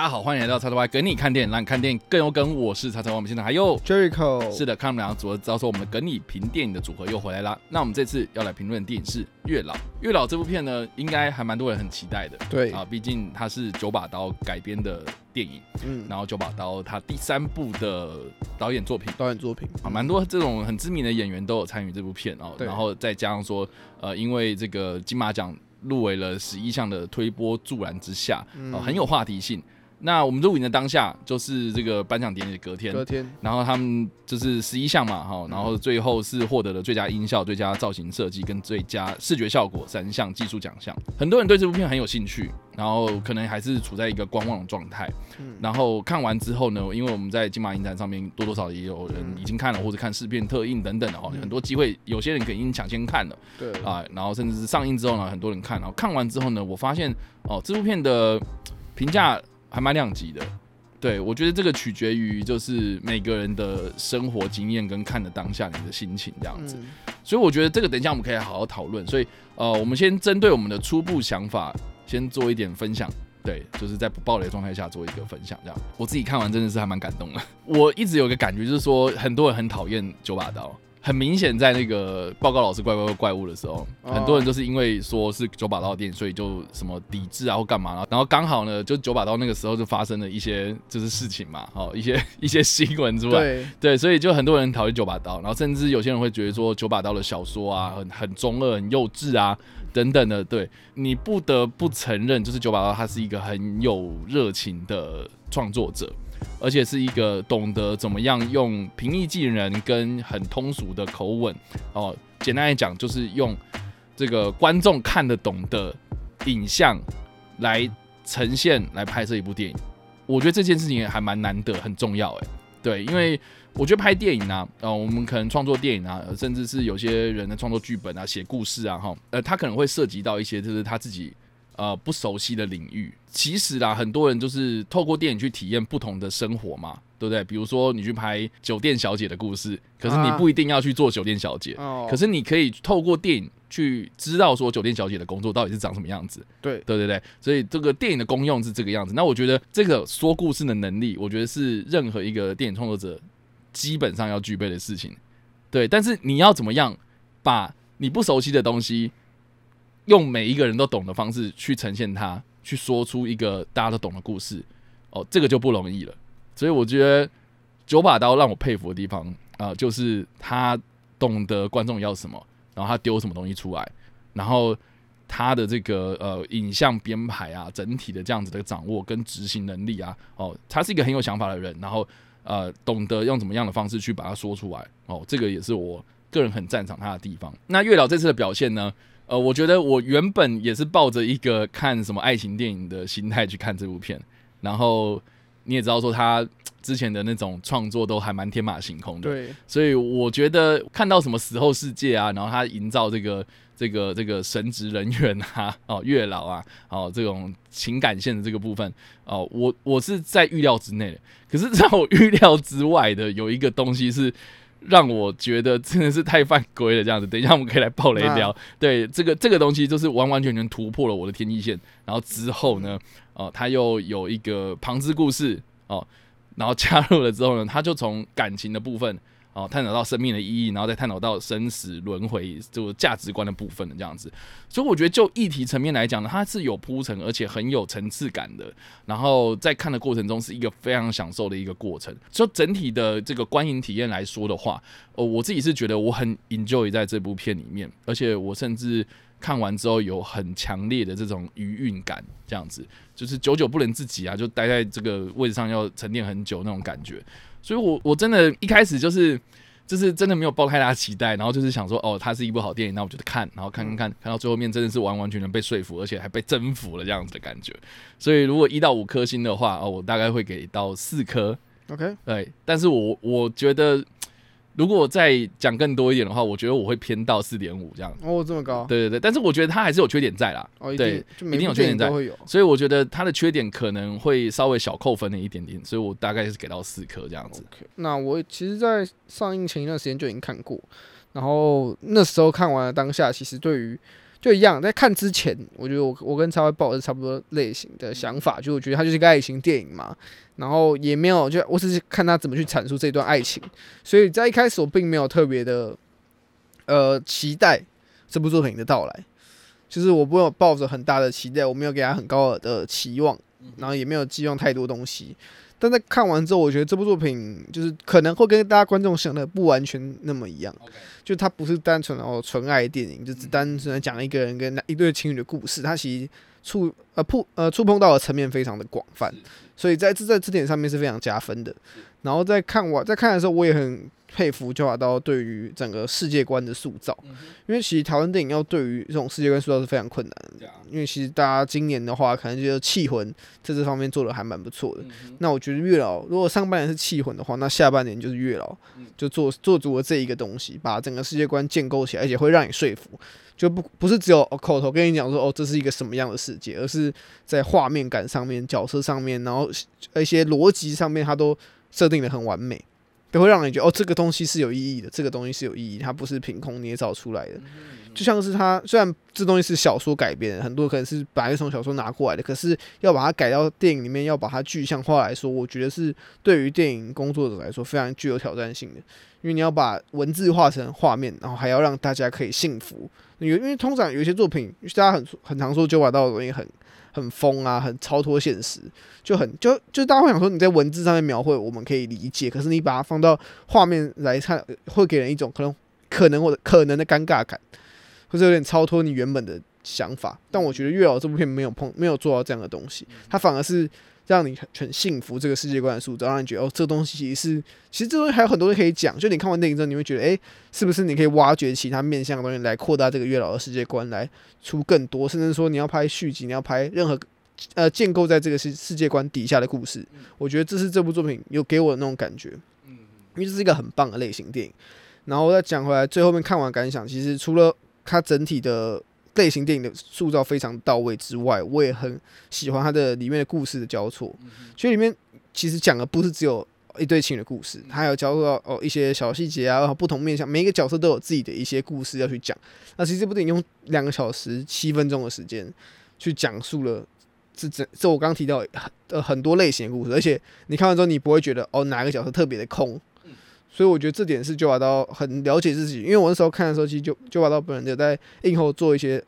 大家好，欢迎来到叉叉 Y 跟你看电影，让你看电影更有梗。我是叉叉 Y，我们现在还有 Jericho 是的，看我们两个组合，知道说我们的跟你评电影的组合又回来啦。那我们这次要来评论的电影是《月老》。《月老》这部片呢，应该还蛮多人很期待的。对啊，毕竟它是九把刀改编的电影，嗯，然后九把刀它第三部的导演作品。导演作品啊，蛮多这种很知名的演员都有参与这部片哦，对然后再加上说，呃，因为这个金马奖入围了十一项的推波助澜之下，嗯呃，很有话题性。那我们录影的当下就是这个颁奖典礼的隔天，隔天然后他们就是十一项嘛，哈，然后最后是获得了最佳音效、最佳造型设计跟最佳视觉效果三项技术奖项。很多人对这部片很有兴趣，然后可能还是处在一个观望的状态。嗯然后看完之后呢，因为我们在金马影展上面多多少少也有人已经看了，或者看试片特映等等的哈，嗯很多机会，有些人可能已经抢先看了。对啊，然后甚至是上映之后呢，很多人看，然后看完之后呢，我发现哦，这部片的评价还蛮两极的。对，我觉得这个取决于就是每个人的生活经验跟看的当下你的心情这样子，嗯所以我觉得这个等一下我们可以好好讨论。所以呃，我们先针对我们的初步想法先做一点分享。对，就是在不暴雷的状态下做一个分享，这样我自己看完真的是还蛮感动的。我一直有个感觉，就是说很多人很讨厌九把刀，很明显在那个报告老师怪怪怪怪物的时候，哦。很多人就是因为说是九把刀的电影，所以就什么抵制啊或干嘛，然后刚好呢，就九把刀那个时候就发生了一些就是事情嘛，哦，一些一些 新闻出来，对。对，所以就很多人讨厌九把刀，然后甚至有些人会觉得说九把刀的小说啊很很中二、很幼稚啊等等的。对。你不得不承认，就是九把刀他是一个很有热情的创作者，而且是一个懂得怎么样用平易近人跟很通俗的口吻哦，简单来讲就是用这个观众看得懂的影像来呈现来拍摄一部电影。我觉得这件事情还蛮难得，很重要哎。对，因为我觉得拍电影啊，呃，我们可能创作电影啊，甚至是有些人的创作剧本啊、写故事啊，哈，呃，他可能会涉及到一些就是他自己呃不熟悉的领域。其实啦，很多人就是透过电影去体验不同的生活嘛，对不对？比如说你去拍酒店小姐的故事，可是你啊不一定要去做酒店小姐，哦，可是你可以透过电影去知道说酒店小姐的工作到底是长什么样子。对对对对，所以这个电影的功用是这个样子。那我觉得这个说故事的能力，我觉得是任何一个电影创作者基本上要具备的事情。对，但是你要怎么样把你不熟悉的东西，用每一个人都懂的方式去呈现它，去说出一个大家都懂的故事，哦，这个就不容易了。所以我觉得九把刀让我佩服的地方啊、就是他懂得观众要什么，然后他丢什么东西出来，然后他的这个呃影像编排啊，整体的这样子的掌握跟执行能力啊，哦，他是一个很有想法的人，然后呃懂得用怎么样的方式去把它说出来，哦，这个也是我个人很赞赏他的地方。那月老这次的表现呢？呃，我觉得我原本也是抱着一个看什么爱情电影的心态去看这部片，然后你也知道说他之前的那种创作都还蛮天马行空的，对所以我觉得看到什么死后世界啊，然后他营造这个这个这个神职人员啊，哦月老啊，哦这种情感线的这个部分，哦我我是在预料之内的。可是在我预料之外的有一个东西是让我觉得真的是太犯规了，这样子。等一下我们可以来爆雷聊。对这个这个东西就是完完全全突破了我的天际线。然后之后呢，哦他又有一个旁支故事哦。然后加入了之后呢，他就从感情的部分哦探讨到生命的意义，然后再探讨到生死轮回，就价值观的部分的这样子。所以我觉得就议题层面来讲呢，它是有铺陈，而且很有层次感的。然后在看的过程中是一个非常享受的一个过程。就整体的这个观影体验来说的话，哦，我自己是觉得我很 enjoy 在这部片里面，而且我甚至看完之后有很强烈的这种余韵感，这样子就是久久不能自己啊，就待在这个位置上要沉淀很久那种感觉。所以我我真的一开始就是就是真的没有抱太大期待，然后就是想说，哦，它是一部好电影，那我就看，然后看看看，看到最后面真的是完完全全被说服，而且还被征服了这样子的感觉。所以如果一到五颗星的话，哦，我大概会给到四颗。OK，对，但是我我觉得如果再讲更多一点的话，我觉得我会偏到四点五这样。哦，这么高，对对对，但是我觉得它还是有缺点在啦。哦，一对定一定有缺点在。所以我觉得它的缺点可能会稍微小扣分了一点点，所以我大概是给到四颗这样子。那我其实，在上映前一段时间就已经看过，然后那时候看完了当下，其实对于就一样，在看之前，我觉得我我跟超会抱的是差不多类型的想法，就我觉得它就是一个爱情电影嘛，然后也没有就我只是看他怎么去阐述这段爱情，所以在一开始我并没有特别的呃期待这部作品的到来，就是我不有抱着很大的期待，我没有给他很高的期望，然后也没有寄望太多东西。但在看完之后，我觉得这部作品就是可能会跟大家观众想的不完全那么一样，就它不是单纯的哦纯爱电影，就只单纯的讲一个人跟一对情侣的故事，它其实触呃触呃触碰到的层面非常的广泛，所以在这在这点上面是非常加分的。然后在看完在看的时候，我也很佩服九把刀对于整个世界观的塑造，因为其实台湾电影要对于这种世界观塑造是非常困难的。因为其实大家今年的话，可能就是《气魂》在这方面做的还蛮不错的。那我觉得月老如果上半年是《气魂》的话，那下半年就是月老，就做做足了这一个东西，把整个世界观建构起来，而且会让你说服。就不不是只有、哦口头跟你讲说哦这是一个什么样的世界，而是在画面感上面、角色上面，然后一些逻辑上面，它都设定的很完美，都会让你觉得哦这个东西是有意义的，这个东西是有意义，它不是凭空捏造出来的。就像是它虽然这东西是小说改编的，很多可能是本来从小说拿过来的，可是要把它改到电影里面，要把它具象化来说，我觉得是对于电影工作者来说非常具有挑战性的，因为你要把文字化成画面，然后还要让大家可以信服。有因为通常有一些作品，大家很很常说九把刀的东西很很疯啊，很超脱现实，就很就就大家会想说你在文字上面描绘我们可以理解，可是你把它放到画面来看，会给人一种可能可能或者可能的尴尬感。或者有点超脱你原本的想法，但我觉得《月老》这部片没有碰，没有做到这样的东西，它反而是让你很很幸福这个世界观的塑造，让你觉得哦，这东西其实是，其实这东西还有很多东西可以讲。就你看完电影之后，你会觉得，诶，是不是你可以挖掘其他面向的东西来扩大这个月老的世界观，来出更多，甚至说你要拍续集，你要拍任何呃建构在这个世世界观底下的故事，我觉得这是这部作品有给我的那种感觉，因为这是一个很棒的类型电影。然后再讲回来，最后面看完感想，其实除了它整体的类型电影的塑造非常到位之外，我也很喜欢它的里面的故事的交错。所以里面其实讲的不是只有一对情侣的故事，它还有交错到哦一些小细节啊，然后不同面向，每一个角色都有自己的一些故事要去讲。那其实这部电影用两个小时七分钟的时间去讲述了这这这我刚刚提到很呃很多类型的故事，而且你看完之后你不会觉得哦哪个角色特别的空。所以我觉得这点是九把刀很了解自己，因为我那时候看的时候，其实九九把刀本人有在映后做一些，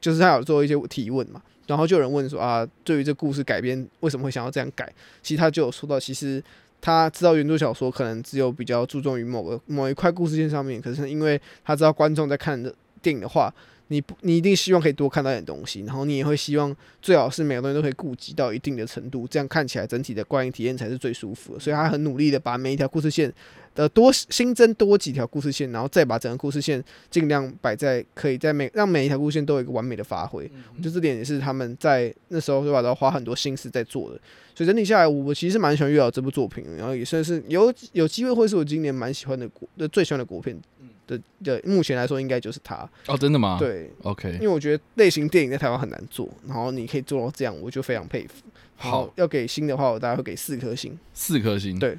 就是他有做一些提问嘛，然后就有人问说啊，对于这故事改编为什么会想要这样改？其实他就有说到，其实他知道原著小说可能只有比较注重于某个某一块故事线上面，可是因为他知道观众在看的电影的话，你不你一定希望可以多看到一点东西，然后你也会希望最好是每个东西都可以顾及到一定的程度，这样看起来整体的观影体验才是最舒服的。所以他很努力的把每一条故事线。的多新增多几条故事线，然后再把整个故事线尽量摆在可以在每让每一条故事线都有一个完美的发挥。我觉得这点也是他们在那时候就把它花很多心思在做的。所以整体下来，我其实蛮喜欢《月老》这部作品，然后也算是有有机会会是我今年蛮喜欢的国的最喜欢的国片的的。目前来说，应该就是他。哦，真的吗？对，OK 因。为我觉得类型电影在台湾很难做，然后你可以做到这样，我就非常佩服。好，要给星的话，我大概会给四颗星，四颗星。对，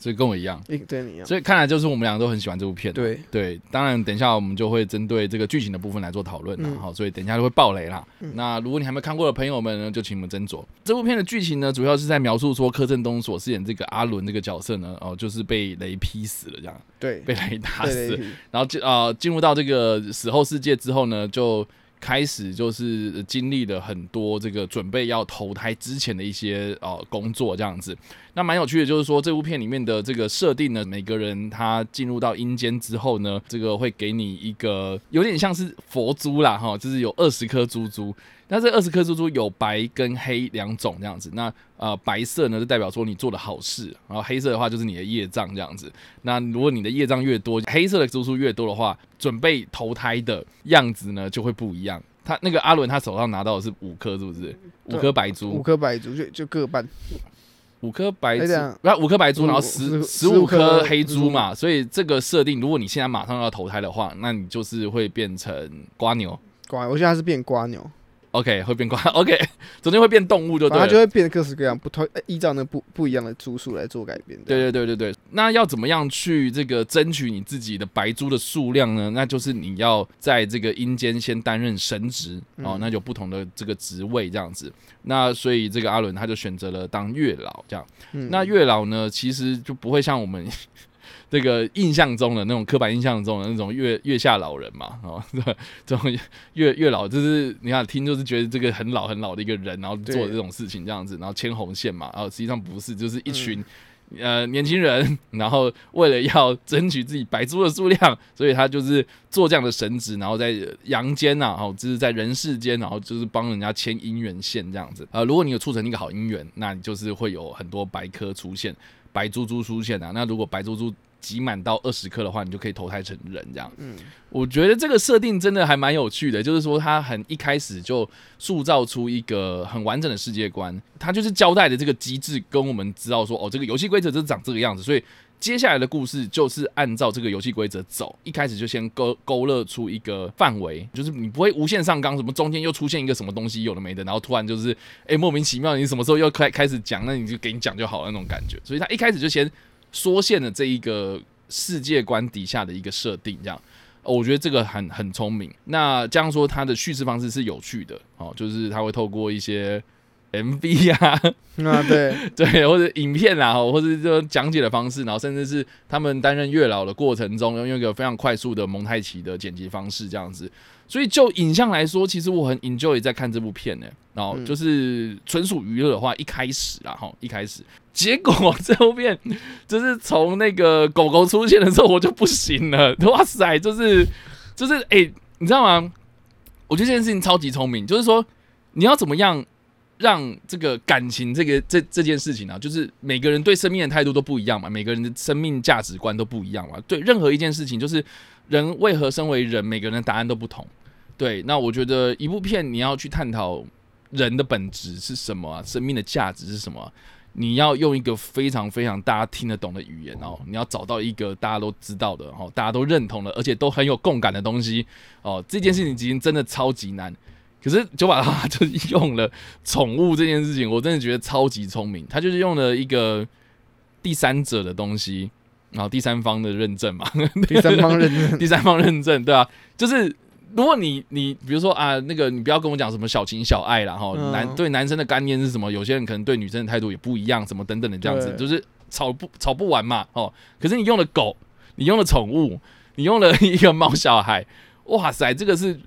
所以跟我一样，一跟你一样。所以看来就是我们两个都很喜欢这部片。对，对，当然等一下我们就会针对这个剧情的部分来做讨论啦。嗯好，所以等一下就会爆雷啦。嗯那如果你还没看过的朋友们呢，就请你们斟酌。这部片的剧情呢，主要是在描述说柯震东所饰演这个阿伦这个角色呢，哦，就是被雷劈死了这样，对，被雷打死。然后进呃进入到这个死后世界之后呢，就开始就是经历了很多这个准备要投胎之前的一些呃工作这样子。那蛮有趣的，就是说这部片里面的这个设定呢，每个人他进入到阴间之后呢，这个会给你一个有点像是佛珠啦哈，就是有二十颗珠珠。那这二十颗珠珠有白跟黑两种这样子。那呃，白色呢就代表说你做的好事，然后黑色的话就是你的业障这样子。那如果你的业障越多，黑色的珠珠越多的话，准备投胎的样子呢就会不一样。他那个阿伦他手上拿到的是五颗，是不是？五颗白珠，五颗白珠就就各半。五颗白珠，哎这样不要五颗白珠，然后十十十五颗黑珠嘛，所以这个设定，如果你现在马上要投胎的话，那你就是会变成瓜牛瓜，我现在是变瓜牛，，OK，会变怪，OK，总之会变动物就对了它就。会变得各式各样，不同呃依照那不不一样的株数来做改变。对对对对对，那要怎么样去这个争取你自己的白珠的数量呢？那就是你要在这个阴间先担任神职哦，嗯那有不同的这个职位这样子。那所以这个阿伦他就选择了当月老这样。嗯那月老呢，其实就不会像我们这个印象中的那种刻板印象中的那种月月下老人嘛，哦，这种月月老就是你看听就是觉得这个很老很老的一个人，然后做对这种事情这样子，然后牵红线嘛，然后实际上不是，就是一群。呃，年轻人，然后为了要争取自己白猪的数量，所以他就是做这样的神职，然后在阳间呐、啊，哦，就是在人世间，然后就是帮人家牵姻缘线这样子。呃，如果你有促成一个好姻缘，那你就是会有很多白颗出现，白猪猪出现啊。那如果白珠珠集满到二十颗的话，你就可以投胎成人这样。嗯，我觉得这个设定真的还蛮有趣的，就是说他很一开始就塑造出一个很完整的世界观，他就是交代的这个机制跟我们知道说，哦，这个游戏规则就是长这个样子，所以接下来的故事就是按照这个游戏规则走。一开始就先勾勾勒出一个范围，就是你不会无限上纲，什么中间又出现一个什么东西有的没的，然后突然就是哎、莫名其妙，你什么时候又开开始讲，那你就给你讲就好了那种感觉。所以他一开始就先缩限了这一个世界观底下的一个设定，这样。我觉得这个很很聪明。那这样说，它的叙事方式是有趣的哦，就是它会透过一些 MV 啊，啊对，对，或者影片啦，哦或者是说讲解的方式，然后甚至是他们担任月老的过程中，用一个非常快速的蒙太奇的剪辑方式，这样子。所以就影像来说，其实我很 enjoy 在看这部片呢。然后嗯就是纯属娱乐的话，一开始啦，哈，一开始，结果这部片就是从那个狗狗出现的时候，我就不行了。哇塞，就是就是哎、你知道吗？我觉得这件事情超级聪明，就是说你要怎么样让这个感情这个这这件事情啊，就是每个人对生命的态度都不一样嘛，每个人的生命价值观都不一样嘛。对任何一件事情，就是人为何身为人，每个人的答案都不同。对，那我觉得一部片你要去探讨人的本质是什么，生命的价值是什么、你要用一个非常非常大家听得懂的语言哦，你要找到一个大家都知道的哦，大家都认同的，而且都很有共感的东西哦。这件事情已经真的超级难，可是九把刀就是用了宠物这件事情，我真的觉得超级聪明。他就是用了一个第三者的东西，然后第三方的认证嘛，第三方认证，第三方认证，对啊，就是如果你你比如说啊，那个你不要跟我讲什么小情小爱啦，哈、嗯男对男生的概念是什么？有些人可能对女生的态度也不一样，什么等等的这样子，就是吵不吵不完嘛，哦。可是你用了狗，你用了宠物，你用了一个猫小孩，哇塞，这个是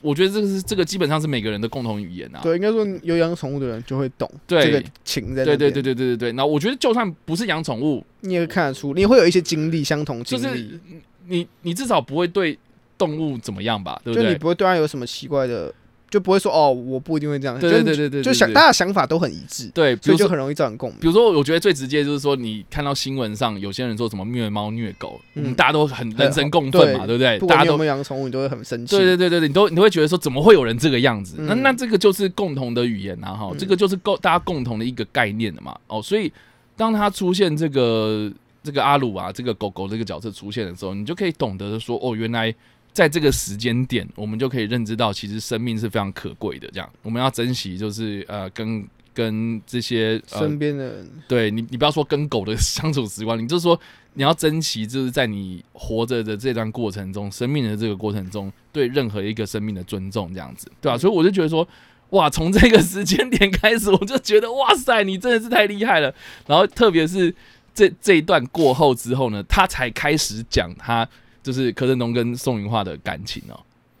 我觉得这个是这个基本上是每个人的共同语言啊。对，应该说有养宠物的人就会懂对这个情在对对对对对对对，那我觉得就算不是养宠物，你也会看得出，你也会有一些经历，相同就是经历，你你至少不会对动物怎么样吧，对不就你？不会对它有什么奇怪的，就不会说哦，我不一定会这样，对对对对对，就想大家想法都很一致，对，所以就很容易造成共鸣比。如说，我觉得最直接就是说，你看到新闻上有些人说什么虐猫虐狗，嗯嗯，大家都很人神共愤嘛，对不对？大家都没有养宠物，你都会很生气。对对对对对，你都你都会觉得说，怎么会有人这个样子？那嗯那这个就是共同的语言啊，哈，嗯这个就是共大家共同的一个概念的嘛，哦，所以当他出现这个这个阿鲁啊，这个狗狗这个角色出现的时候，你就可以懂得说，哦，原来。在这个时间点，我们就可以认知到，其实生命是非常可贵的。这样，我们要珍惜，就是呃，跟跟这些呃身边的人，对你，你不要说跟狗的相处时光，你就是说你要珍惜，就是在你活着的这段过程中，生命的这个过程中，对任何一个生命的尊重，这样子，对吧、所以我就觉得说，哇，从这个时间点开始，我就觉得哇塞，你真的是太厉害了。然后特别是这这一段过后之后呢，他才开始讲他就是柯震东跟宋云化的感情哦，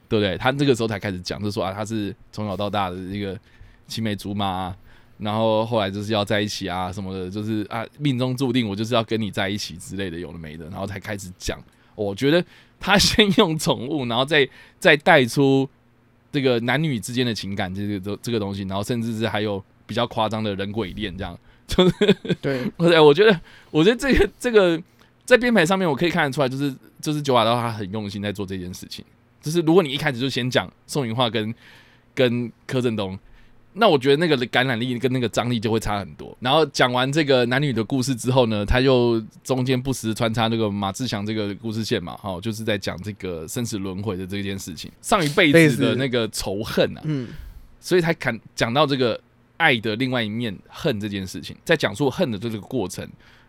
对不对？他这个时候才开始讲，就说啊，他是从小到大的一个青梅竹马、啊。然后后来就是要在一起啊什么的，就是啊命中注定我就是要跟你在一起之类的，有的没的，然后才开始讲。我觉得他先用宠物，然后再 再带出这个男女之间的情感这个这这个东西，然后甚至是还有比较夸张的人鬼恋这样，就是对，对，我觉得我觉得这个这个在编排上面我可以看得出来，就是就是九把刀他很用心在做这件事情。就是如果你一开始就先讲宋云画跟跟柯震东，那我觉得那个感染力跟那个张力就会差很多。然后讲完这个男女的故事之后呢，他又中间不时穿插那个马志祥这个故事线嘛，哈，就是在讲这个生死轮回的这件事情，上一辈子的那个仇恨啊，嗯，所以他看讲到这个爱的另外一面，恨这件事情，在讲述恨的这个过程。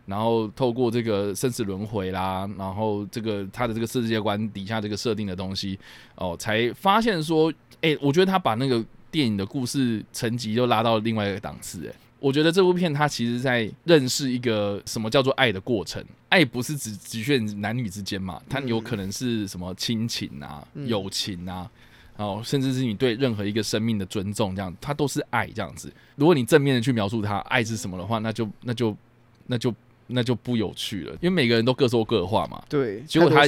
然后透过这个生死轮回啦，然后这个他的这个世界观底下这个设定的东西哦，才发现说，哎，我觉得他把那个电影的故事层级又拉到另外一个档次。哎，我觉得这部片它其实在认识一个什么叫做爱的过程。爱不是只局限男女之间嘛，它有可能是什么亲情啊、友情啊，哦，甚至是你对任何一个生命的尊重，这样它都是爱这样子。如果你正面的去描述它爱是什么的话，那就那就那就。那就不有趣了，因为每个人都各说各话嘛。对，结果他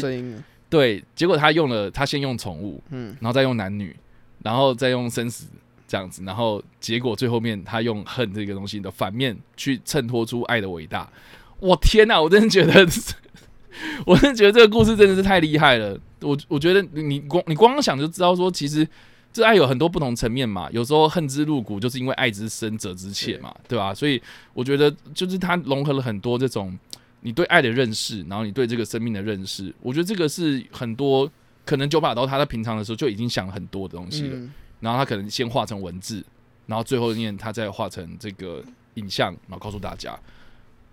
对，结果他用了，他先用宠物，嗯，然后再用男女，然后再用生死这样子，然后结果最后面他用恨这个东西的反面去衬托出爱的伟大。我天哪，我真的觉得，我真的觉得这个故事真的是太厉害了。我我觉得你光你光想就知道说，其实。这爱有很多不同层面嘛，有时候恨之入骨，就是因为爱之深责之切嘛，对吧？所以我觉得就是它融合了很多这种你对爱的认识，然后你对这个生命的认识。我觉得这个是很多可能九把刀他在平常的时候就已经想了很多的东西了，然后他可能先画成文字，然后最后念他再画成这个影像，然后告诉大家。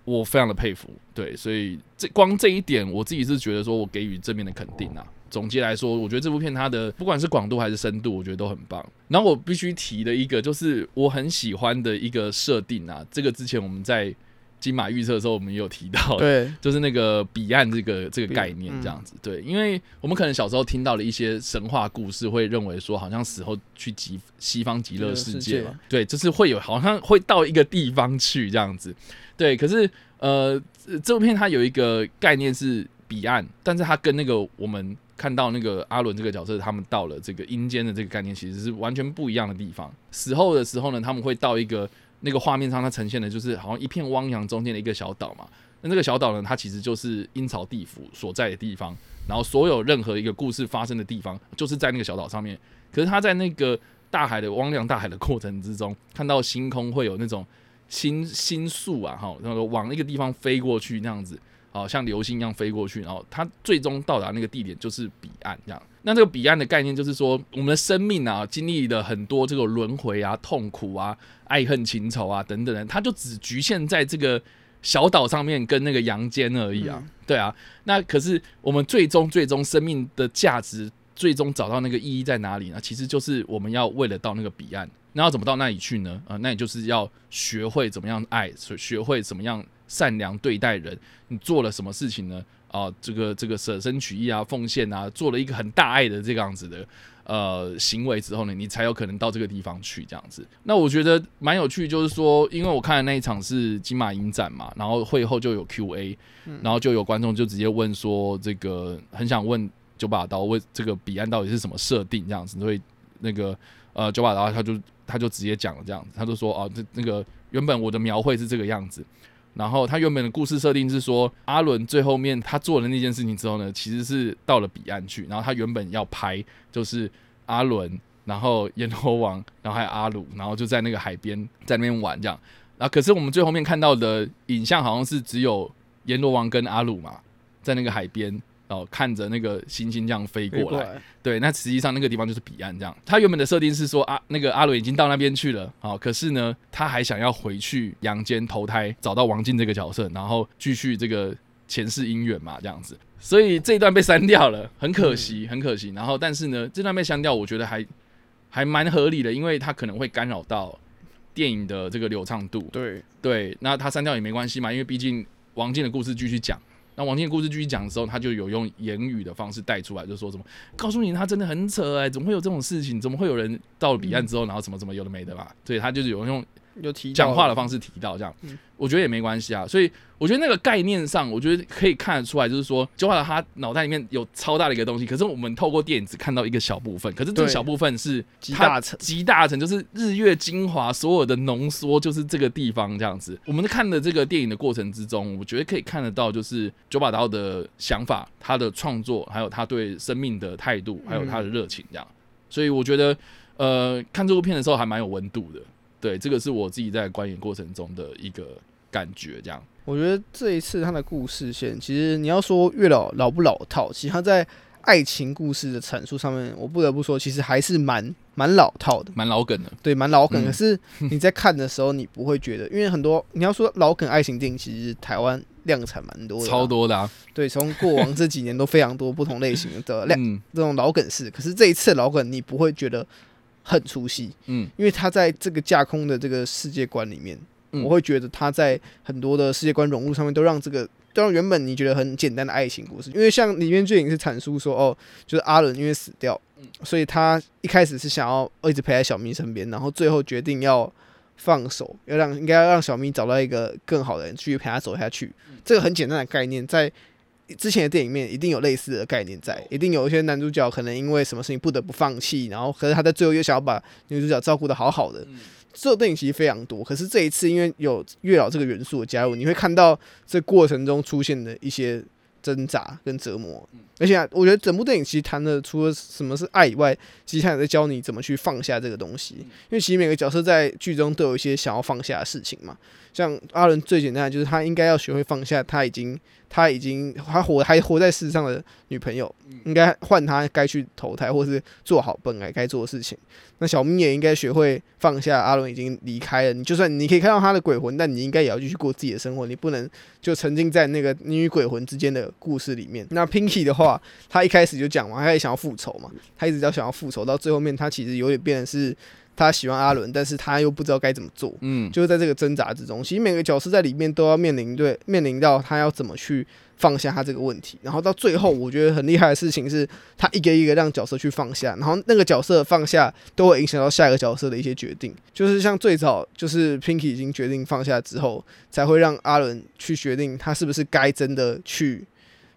我非常的佩服，对，所以这光这一点，我自己是觉得说我给予正面的肯定啊。总结来说，我觉得这部片它的不管是广度还是深度，我觉得都很棒。然后我必须提的一个就是我很喜欢的一个设定啊，这个之前我们在金马预测的时候，我们也有提到，对，就是那个彼岸这个这个概念这样子。对，因为我们可能小时候听到了一些神话故事，会认为说好像死后去极西方极乐世界嘛，对，就是会有好像会到一个地方去这样子。对，可是呃，这部片它有一个概念是彼岸，但是它跟那个我们看到那个阿伦这个角色，他们到了这个阴间的这个概念，其实是完全不一样的地方。死后的时候呢，他们会到一个那个画面上，它呈现的就是好像一片汪洋中间的一个小岛嘛。那这个小岛呢，它其实就是阴曹地府所在的地方，然后所有任何一个故事发生的地方，就是在那个小岛上面。可是他在那个大海的汪洋大海的过程之中，看到星空会有那种。星星宿啊，哈，那个往那个地方飞过去那样子，好像流星一样飞过去，然后它最终到达那个地点就是彼岸这样。那这个彼岸的概念就是说，我们的生命啊，经历了很多这个轮回啊、痛苦啊、爱恨情仇啊等等的，它就只局限在这个小岛上面跟那个阳间而已啊。对啊，那可是我们最终最终生命的价值，最终找到那个意义在哪里呢？其实就是我们要为了到那个彼岸。那要怎么到那里去呢？啊，那你就是要学会怎么样爱，学会怎么样善良对待人。你做了什么事情呢？啊，这个这个舍身取义啊，奉献啊，做了一个很大爱的这个样子的呃行为之后呢，你才有可能到这个地方去这样子。那我觉得蛮有趣，就是说，因为我看的那一场是金马影展嘛，然后会后就有 Q&A，然后就有观众就直接问说，这个很想问九把刀问这个彼岸到底是什么设定这样子，所以那个呃九把刀他就。他就直接讲了这样子，他就说哦，这那个原本我的描绘是这个样子，然后他原本的故事设定是说，阿伦最后面他做了那件事情之后呢，其实是到了彼岸去，然后他原本要拍就是阿伦，然后阎罗王，然后还有阿鲁，然后就在那个海边在那边玩这样，啊可是我们最后面看到的影像好像是只有阎罗王跟阿鲁嘛，在那个海边。哦，看着那个星星这样飞过来，对，那实际上那个地方就是彼岸。这样，他原本的设定是说啊，那个阿伦已经到那边去了，好，可是呢，他还想要回去阳间投胎，找到王静这个角色，然后继续这个前世姻缘嘛，这样子。所以这一段被删掉了，很可惜，很可惜。然后，但是呢，这段被删掉，我觉得还还蛮合理的，因为他可能会干扰到电影的这个流畅度。对对，那他删掉也没关系嘛，因为毕竟王静的故事继续讲。那王天故事继续讲的时候，他就有用言语的方式带出来，就说什么告诉你他真的很扯哎，怎么会有这种事情？怎么会有人到了彼岸之后，然后什么什么有的没的嘛？对他就是有用有提讲话的方式提到这样嗯，我觉得也没关系啊。所以我觉得那个概念上，我觉得可以看得出来，就是说，九把刀他脑袋里面有超大的一个东西，可是我们透过电影只看到一个小部分，可是这个小部分是它集大成，集大成，就是日月精华所有的浓缩，就是这个地方这样子。我们在看的这个电影的过程之中，我觉得可以看得到，就是九把刀的想法、他的创作，还有他对生命的态度，还有他的热情这样。所以我觉得，呃，看这部片的时候还蛮有温度的。对，这个是我自己在观影过程中的一个感觉，这样。我觉得这一次他的故事线，其实你要说月老老不老套，其实他在爱情故事的阐述上面，我不得不说，其实还是蛮蛮老套的，蛮老梗的，对，蛮老梗。嗯可是 你在看的时候，你不会觉得，因为很多你要说老梗爱情电影，其实台湾量产蛮多的，超。多的啊。对，从过往这几年都非常多不同类型的 量嗯这种老梗式，可是这一次老梗你不会觉得很出戏，嗯。因为他在这个架空的这个世界观里面，嗯。我会觉得他在很多的世界观融入上面，都让这个都让原本你觉得很简单的爱情故事，因为像里面剧影是阐述说，哦，就是阿伦因为死掉，所以他一开始是想要一直陪在小咪身边，然后最后决定要放手，要让应该要让小咪找到一个更好的人去陪他走下去。这个很简单的概念，在之前的电影里面一定有类似的概念在，一定有一些男主角可能因为什么事情不得不放弃，然后可是他在最后又想要把女主角照顾的好好的。这种电影其实非常多，可是这一次因为有月老这个元素的加入，你会看到这过程中出现的一些挣扎跟折磨。而且、啊、我觉得整部电影其实谈的除了什么是爱以外，其实他也在教你怎么去放下这个东西。因为其实每个角色在剧中都有一些想要放下的事情嘛。像阿伦最简单的就是他应该要学会放下他已经他已经他活还活在世上的女朋友，应该换他该去投胎或是做好本来该做的事情。那小明也应该学会放下阿伦已经离开了，你就算你可以看到他的鬼魂，但你应该也要继续过自己的生活，你不能就沉浸在那个你与鬼魂之间的故事里面。那 Pinky 的话，他一开始就讲嘛，他也想要复仇嘛，他一直要想要复仇，到最后面他其实有点变成是他喜欢阿伦，但是他又不知道该怎么做。嗯，就是在这个挣扎之中，其实每个角色在里面都要面临对面临到他要怎么去放下他这个问题，然后到最后，我觉得很厉害的事情是，他一个一个让角色去放下，然后那个角色放下都会影响到下一个角色的一些决定，就是像最早就是 Pinky 已经决定放下之后，才会让阿伦去决定他是不是该真的去。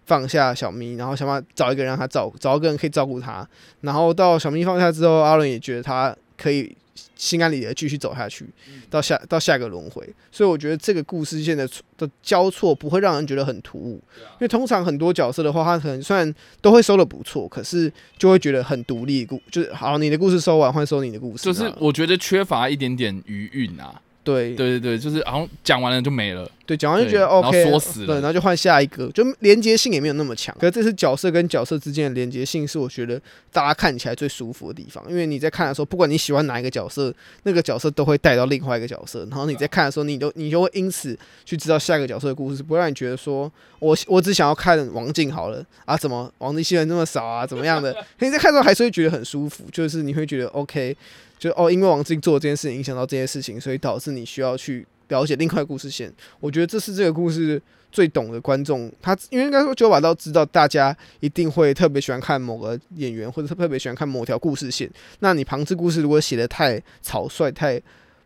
放下小咪，然后想办法找一个人让他照，找一个人可以照顾他。然后到小咪放下之后，阿伦也觉得他可以心安理得继续走下去，到下到下一个轮回。所以我觉得这个故事线的的交错不会让人觉得很突兀，因为通常很多角色的话，他可能虽然都会收的不错，可是就会觉得很独立故，就是好，你的故事收完换收你的故事，就是我觉得缺乏一点点余韵啊。对对对对，就是好像讲完了就没了。对，讲完就觉得对然后 OK，缩死了对，然后就换下一个，就连接性也没有那么强。可是这次角色跟角色之间的连接性是我觉得大家看起来最舒服的地方，因为你在看的时候，不管你喜欢哪一个角色，那个角色都会带到另外一个角色，然后你在看的时候，你都你就会因此去知道下一个角色的故事，不会让你觉得说我我只想要看王静好了啊，怎么王静戏份那么少啊，怎么样的？可你在看的时候还是会觉得很舒服，就是你会觉得 OK。就哦，因为王静做这件事情影响到这件事情，所以导致你需要去了解另外故事线。我觉得这是这个故事最懂的观众，他因为应该说九把刀知道大家一定会特别喜欢看某个演员，或者特别喜欢看某条故事线。那你旁支故事如果写的太草率、太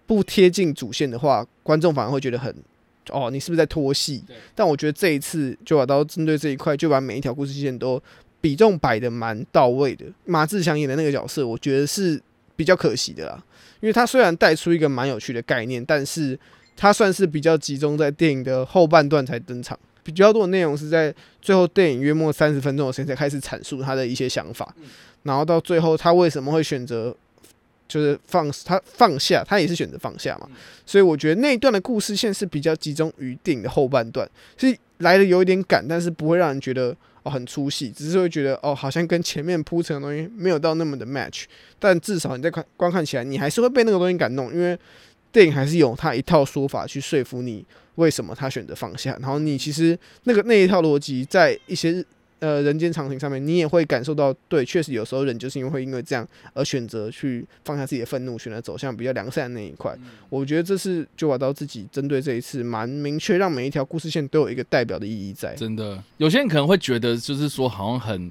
不贴近主线的话，观众反而会觉得很。哦，你是不是在拖戏？但我觉得这一次九把刀针对这一块，就把每一条故事线都比重摆的蛮到位的。马志祥演的那个角色，我觉得是比较可惜的啦，因为他虽然带出一个蛮有趣的概念，但是他算是比较集中在电影的后半段才登场，比较多的内容是在最后电影约莫三十分钟的时间才开始阐述他的一些想法，然后到最后他为什么会选择就是放他放下，他也是选择放下嘛，所以我觉得那一段的故事线是比较集中于电影的后半段，是来的有一点赶，但是不会让人觉得。很出戏，只是会觉得哦，好像跟前面铺陈的东西没有到那么的 match，但至少你在看观看起来，你还是会被那个东西感动，因为电影还是有他一套说法去说服你为什么他选择放下，然后你其实那个那一套逻辑在一些呃人间常情上面，你也会感受到，对，确实有时候人就是因为会因为这样而选择去放下自己的愤怒，选择走向比较良善的那一块。我觉得这是九把刀自己针对这一次蛮明确，让每一条故事线都有一个代表的意义在。真的，有些人可能会觉得，就是说好像很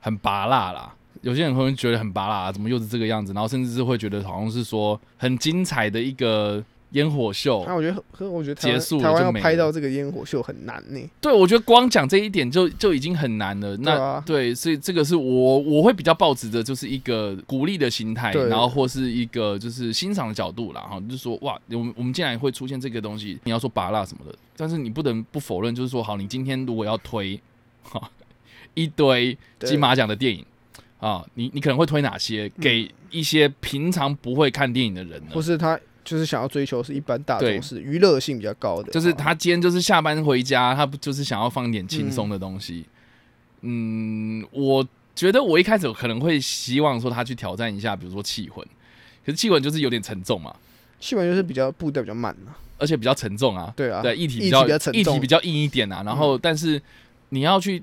很拔辣啦。有些人可能觉得很拔辣，怎么又是这个样子？然后甚至是会觉得好像是说很精彩的一个烟火秀。那、，我觉得，可我觉得结束了台湾要拍到这个烟火秀很难呢、对我觉得光讲这一点就就已经很难了。那对啊。对，所以这个是我我会比较抱持的，就是一个鼓励的心态，然后或是一个就是欣赏的角度啦，哈，就是说哇，我们我们竟然会出现这个东西，你要说拔蜡什么的，但是你不能不否认，就是说好，你今天如果要推哈一堆金马奖的电影啊，你你可能会推哪些给一些平常不会看电影的人呢？或是他就是想要追求是一般大对众是娱乐性比较高的，就是他今天就是下班回家，他不就是想要放一点轻松的东西。嗯，我觉得我一开始可能会希望说他去挑战一下，比如说气魂，可是气魂就是有点沉重嘛，气魂就是比较步调比较慢啊。而且比较沉重啊，对啊，对，议题议题比较比较沉重嗯议题比较硬一点啊。然后，但是你要去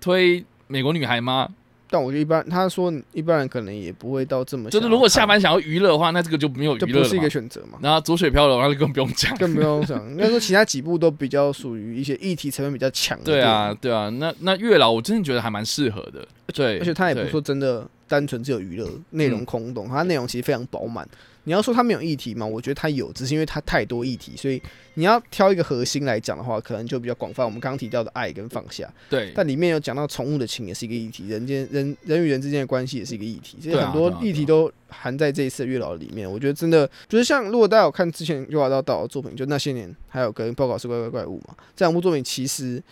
推美国女孩吗？但我觉得一般，他说一般人可能也不会到这么就是如果下班想要娱乐的话，那这个就没有娱乐是一个。选择嘛，然后左水漂流，那就更不用讲。更不用讲。应该说其他几部都比较属于一些议题成分比较强的。对啊，，对啊，那那月老我真的觉得还蛮适合的，对，而且他也不是说真的单纯只有娱乐内容空洞，它内容其实非常饱满。你要说它没有议题吗？我觉得它有，只是因为它太多议题，所以你要挑一个核心来讲的话，可能就比较广泛。我们刚刚提到的爱跟放下，对，但里面有讲到宠物的情也是一个议题，人间人人与人之间的关系也是一个议题，所以对啊很多议题都含在这一次的月老里面。我觉得真的就是像如果大家有看之前月老道导的作品，就那些年还有跟报告是怪怪怪物嘛，这两部作品其实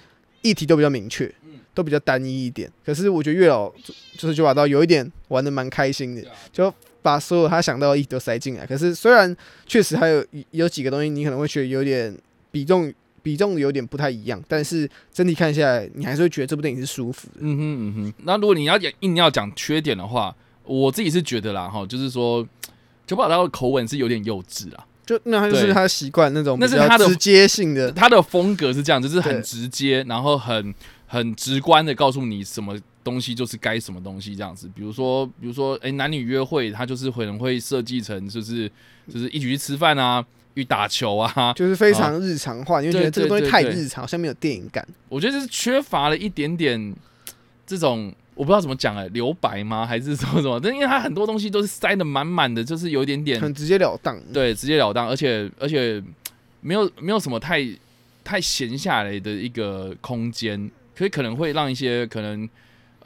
议题都比较明确，都比较单一一点。可是我觉得月老就就是九把刀有一点玩的蛮开心的，就把所有他想到的议题都塞进来。可是虽然确实还有有几个东西你可能会觉得有点比重比重有点不太一样，但是整体看下来，你还是会觉得这部电影是舒服的。嗯哼嗯哼。那如果你要讲硬要讲缺点的话，我自己是觉得啦哈，就是说九把刀的口吻是有点幼稚啦，就那他就是他习惯那种那是他的直接性的，他的风格是这样，就是很直接，然后很很直观的告诉你什么东西就是该什么东西这样子。比如说，比如说，哎、男女约会，他就是可能会设计成就是就是一起去吃饭啊，去打球啊。就是非常日常化，因为觉得这个东西太日常，好像没有电影感。我觉得就是缺乏了一点点这种。我不知道怎么讲哎、留白吗？还是什么什么？但因为它很多东西都是塞的满满的，就是有一点点很直截了当。对，直截了当，而且而且没有没有什么太太闲下来的一个空间，所以可能会让一些可能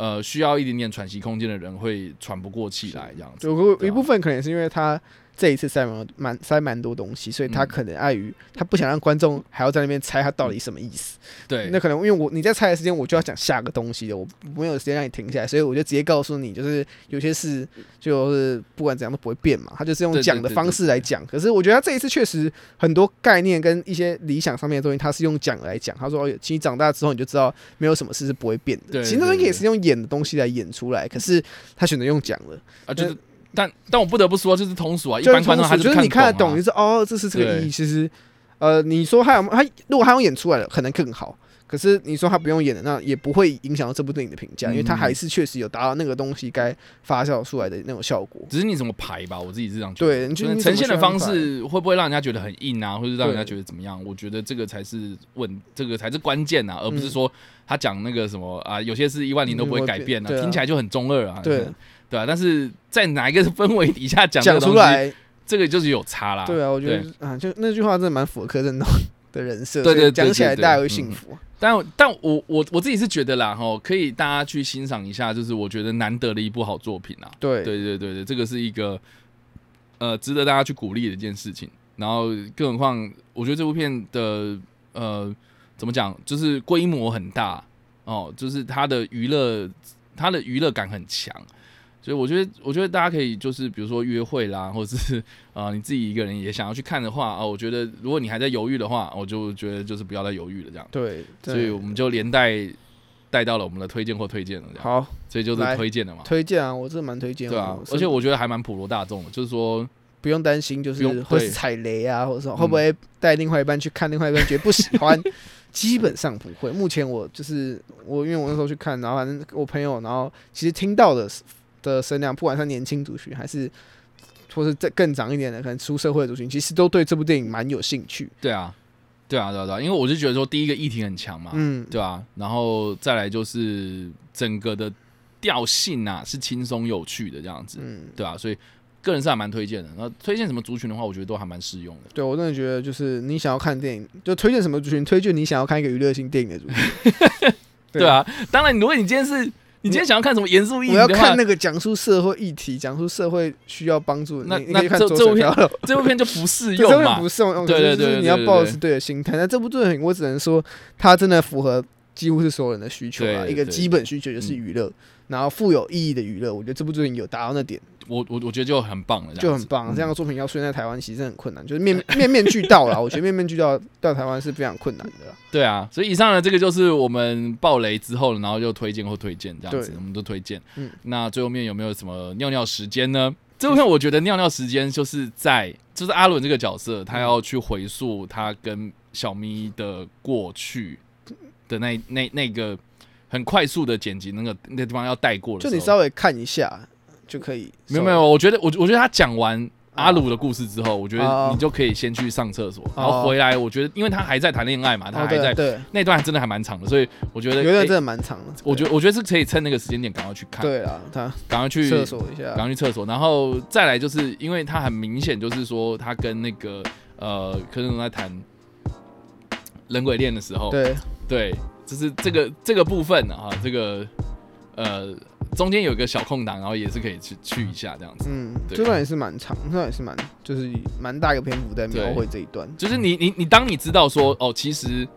呃需要一点点喘息空间的人会喘不过气来，这样子。有个一部分可能是因为他这一次塞蛮蛮塞蛮多东西，所以他嗯可能碍于他不想让观众还要在那边猜他到底什么意思。对，那可能因为我你在猜的时间，我就要讲下个东西了，我没有时间让你停下来，所以我就直接告诉你，就是有些事就是不管怎样都不会变嘛，他就是用讲的方式来讲。可是我觉得他这一次确实很多概念跟一些理想上面的东西，他是用讲来讲。他说，哦，其实长大之后你就知道，没有什么事是不会变的。对其实那东西对也是用演的东西来演出来，可是他选择用讲了。啊，就是但但我不得不说，就是通俗啊，一就是般观众他通俗就是你看得懂，就是哦，这是这个意义。其实，呃，你说他有他如果他用演出来了，可能更好。可是你说他不用演的，那也不会影响到这部电影的评价，因为他嗯还是确实有达到那个东西该发酵出来的那种效果。只是你怎么排吧，我自己是这样觉得。对，你呈现的方式会不会让人家觉得很硬啊，或者让人家觉得怎么样？我觉得这个才是问，这个才是关键啊，而不是嗯说他讲那个什么啊，有些是一万年都不会改变啊，对啊听起来就很中二啊。对 对啊，但是在哪一个氛围底下讲讲出来？这个就是有差啦。对啊，我觉得啊，就那句话真的蛮符合柯震东 的人设，对对讲起来大家会嗯幸福。但但我我我自己是觉得啦，哈，可以大家去欣赏一下，就是我觉得难得的一部好作品啊。对对对对对，这个是一个呃值得大家去鼓励的一件事情。然后，更何况我觉得这部片的呃怎么讲，就是规模很大哦，就是它的娱乐它的娱乐感很强。所以我觉得，我觉得大家可以就是比如说约会啦，或者是啊、呃你自己一个人也想要去看的话啊、我觉得如果你还在犹豫的话，我就觉得就是不要再犹豫了这样。对，所以我们就连带带到了我们的推荐或推荐了这样。好所以就是推荐的嘛，推荐啊，我真的蛮推荐的。对啊而且我觉得还蛮普罗大众的，就是说，不用担心，就是会踩雷啊，或者说嗯会不会带另外一半去看，另外一半觉得不喜欢，基本上不会。目前我就是我，因为我那时候去看，然后反正我朋友，然后其实听到的的声量，不管是年轻族群还是或是再更长一点的，可能出社会的族群，其实都对这部电影蛮有兴趣。对啊，对啊，对啊，对啊，因为我就觉得说，第一个议题很强嘛，嗯，对啊，然后再来就是整个的调性啊是轻松有趣的这样子，嗯，对啊，所以个人是还蛮推荐的。然后推荐什么族群的话，我觉得都还蛮适用的。对我真的觉得就是你想要看电影，就推荐什么族群，推荐你想要看一个娱乐性电影的族群。对啊，当然，如果你今天是你今天想要看什么严肃议题我要看，那个讲述社会议题、讲述社会需要帮助的，那那这这部片。这部片就不适这部用嘛。不适用，对对对你要抱的是对的心态。那这部作品，我只能说，它真的符合几乎是所有人的需求啊。一个基本需求就是娱乐，然后富有意义的娱乐。我觉得这部作品有达到那点，我我我觉得就很棒了，就很棒。嗯这样的作品要出现在台湾，其实很困难，就是面 面面俱到啦。我觉得面面俱到到台湾是非常困难的啦。对啊，所以以上呢，这个就是我们爆雷之后，然后就推荐或推荐这样子，我们都推荐。嗯那最后面有没有什么尿尿时间呢？这部片我觉得尿尿时间就是在，就是阿伦这个角色，他要去回溯他跟小咪的过去的那那那个很快速的剪辑，那个那个地方要带过的，就你稍微看一下就可以。没有没有，我觉得我我觉得他讲完阿鲁的故事之后，我觉得哦你就可以先去上厕所，然后回来。我觉得因为他还在谈恋爱嘛，他哦，还在那段真的还蛮长的，所以我觉得有点诶真的蛮长的。我觉得我觉得是可以趁那个时间点赶快去看，对啊，他赶快去厕所一下赶，快去厕所，然后再来就是因为他很明显就是说他跟那个呃柯震东在谈人鬼恋的时候，对，对，就是这个这个部分啊，这个呃中间有一个小空档，然后也是可以去去一下这样子。嗯，对这段也是蛮长，这段也是蛮，就是蛮大一个篇幅在描绘这一段。就是你你你当你知道说哦，其实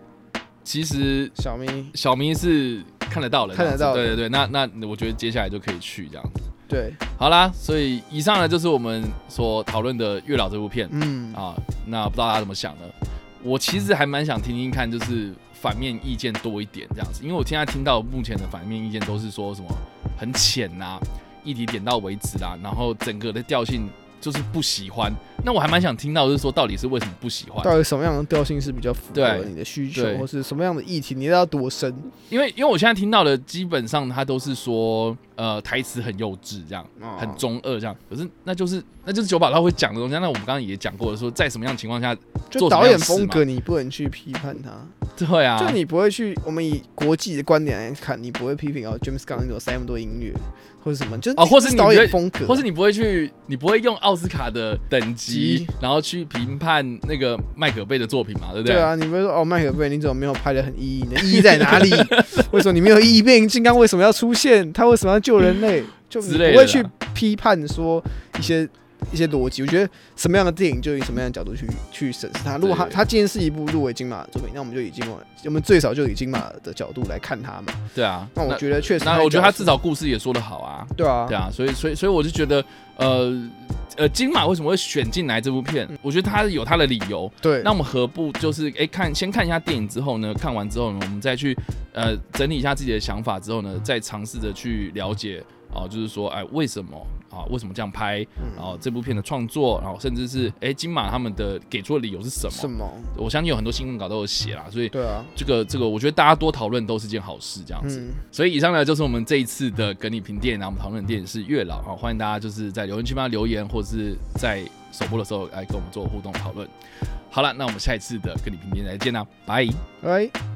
其实小咪，小咪是看得到的，看得到对对对，那那我觉得接下来就可以去这样子。对，好啦，所以以上呢就是我们所讨论的《月老》这部片、嗯，啊。那不知道大家怎么想呢？我其实还蛮想听听看，就是反面意见多一点这样子，因为我现在听到目前的反面意见都是说什么很浅呐、议题点到为止啦，然后整个的调性就是不喜欢。那我还蛮想听到，就是说到底是为什么不喜欢？到底什么样的调性是比较符合你的需求，或是什么样的议题，你要多深？因为因为我现在听到的基本上他都是说，呃，台词很幼稚这样。哦很中二这样，可是那就是那就是九把刀会讲的东西。那我们刚刚也讲过了，说在什么样的情况下，就做导演风格，你不能去批判他。对啊，就你不会去，我们以国际的观点来看，你不会批评哦，James Gunn 那种塞那么多音乐，或者什么，就是哦或是导演风格，或是你不会去，你不会用奥斯卡的等级级，然后去评判那个麦可贝的作品嘛，对不对？对啊，你不会说哦，麦可贝你怎么没有拍的很意义？你的意义在哪里？为什么你没有意义？变形金刚为什么要出现？他为什么要救人类？就不会去批判说一些一些逻辑。我觉得什么样的电影就以什么样的角度去去审视它。如果他对他今天是一部入围金马的作品，那我们就以金马，我们最少就以金马的角度来看它嘛。对啊。那我觉得确实，那我觉得他至少故事也说得好啊，对啊，对啊，所以所以所以我就觉得，呃呃，金马为什么会选进来这部片？我觉得他有他的理由。对，那我们何不就是哎、看先看一下电影之后呢？看完之后呢，我们再去呃整理一下自己的想法之后呢，再尝试着去了解哦、就是说哎、为什么啊为什么这样拍？嗯然后这部片的创作，然后甚至是哎、金马他们的给出的理由是什么？什么？我相信有很多新闻稿都有写啦，所以对啊，这个这个我觉得大家多讨论都是件好事，这样子。嗯，所以以上呢就是我们这一次的跟你评电影，然后我们讨论的电影是《月老》啊，欢迎大家就是在留言区帮他留言，或者是在首播的时候来跟我们做互动讨论。好了，那我们下一次的跟你评电影再见啦，拜。哎。